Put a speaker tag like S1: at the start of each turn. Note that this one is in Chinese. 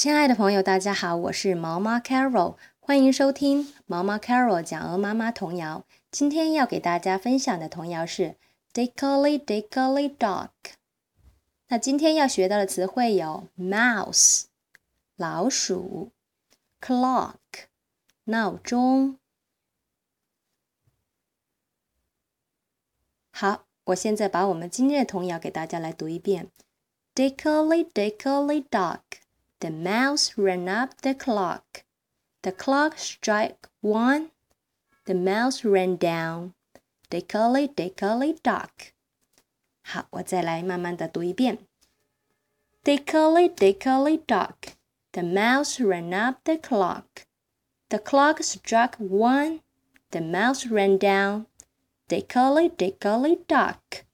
S1: 亲爱的朋友，大家好，我是毛妈 Carol，欢迎收听毛妈 Carol 讲鹅妈妈童谣。今天要给大家分享的童谣是 Dickly Dickly Dog。那今天要学到的词汇有 mouse 老鼠，clock 闹钟。好，我现在把我们今天的童谣给大家来读一遍。Dickly Dickly Dog, the mouse ran up the clock. The clock struck one. The mouse ran down. Dickly Dickly Dog. 好，我再来慢慢的读一遍。Dickly Dickly Dog, the mouse ran up the clock. The clock struck one. The mouse ran down. Dickly Dickly Duck。